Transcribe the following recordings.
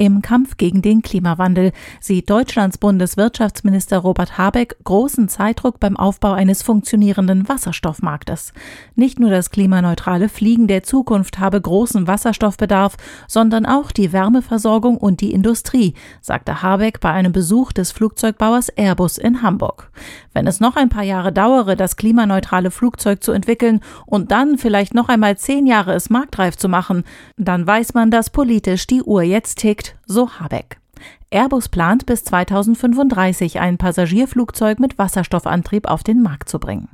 Im Kampf gegen den Klimawandel sieht Deutschlands Bundeswirtschaftsminister Robert Habeck großen Zeitdruck beim Aufbau eines funktionierenden Wasserstoffmarktes. Nicht nur das klimaneutrale Fliegen der Zukunft habe großen Wasserstoffbedarf, sondern auch die Wärmeversorgung und die Industrie, sagte Habeck bei einem Besuch des Flugzeugbauers Airbus in Hamburg. Wenn es noch ein paar Jahre dauere, das klimaneutrale Flugzeug zu entwickeln und dann vielleicht noch einmal zehn Jahre es marktreif zu machen, dann weiß man, dass politisch die Uhr jetzt tickt, so Habeck. Airbus plant bis 2035 ein Passagierflugzeug mit Wasserstoffantrieb auf den Markt zu bringen.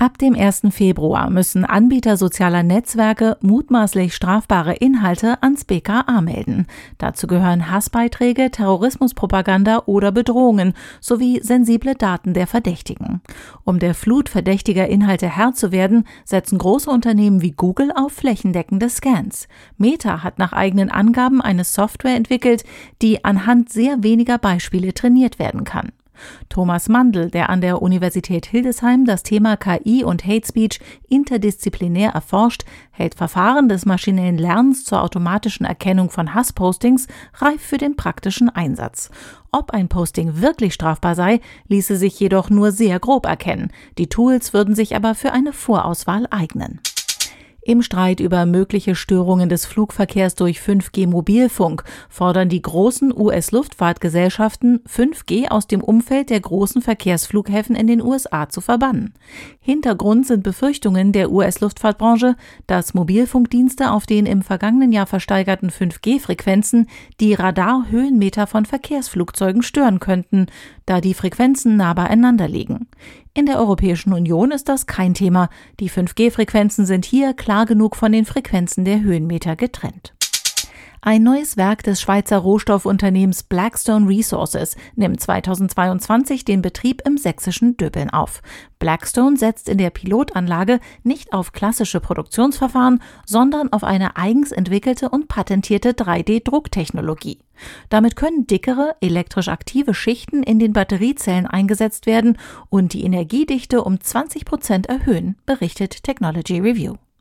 Ab dem 1. Februar müssen Anbieter sozialer Netzwerke mutmaßlich strafbare Inhalte ans BKA melden. Dazu gehören Hassbeiträge, Terrorismuspropaganda oder Bedrohungen sowie sensible Daten der Verdächtigen. Um der Flut verdächtiger Inhalte Herr zu werden, setzen große Unternehmen wie Google auf flächendeckende Scans. Meta hat nach eigenen Angaben eine Software entwickelt, die anhand sehr weniger Beispiele trainiert werden kann. Thomas Mandl, der an der Universität Hildesheim das Thema KI und Hate Speech interdisziplinär erforscht, hält Verfahren des maschinellen Lernens zur automatischen Erkennung von Hasspostings reif für den praktischen Einsatz. Ob ein Posting wirklich strafbar sei, ließe sich jedoch nur sehr grob erkennen. Die Tools würden sich aber für eine Vorauswahl eignen. Im Streit über mögliche Störungen des Flugverkehrs durch 5G-Mobilfunk fordern die großen US-Luftfahrtgesellschaften, 5G aus dem Umfeld der großen Verkehrsflughäfen in den USA zu verbannen. Hintergrund sind Befürchtungen der US-Luftfahrtbranche, dass Mobilfunkdienste auf den im vergangenen Jahr versteigerten 5G-Frequenzen die Radarhöhenmeter von Verkehrsflugzeugen stören könnten, da die Frequenzen nah beieinander liegen. In der Europäischen Union ist das kein Thema. Die 5G-Frequenzen sind hier klar genug von den Frequenzen der Höhenmeter getrennt. Ein neues Werk des Schweizer Rohstoffunternehmens Blackstone Resources nimmt 2022 den Betrieb im sächsischen Döbeln auf. Blackstone setzt in der Pilotanlage nicht auf klassische Produktionsverfahren, sondern auf eine eigens entwickelte und patentierte 3D-Drucktechnologie. Damit können dickere, elektrisch aktive Schichten in den Batteriezellen eingesetzt werden und die Energiedichte um 20 Prozent erhöhen, berichtet Technology Review.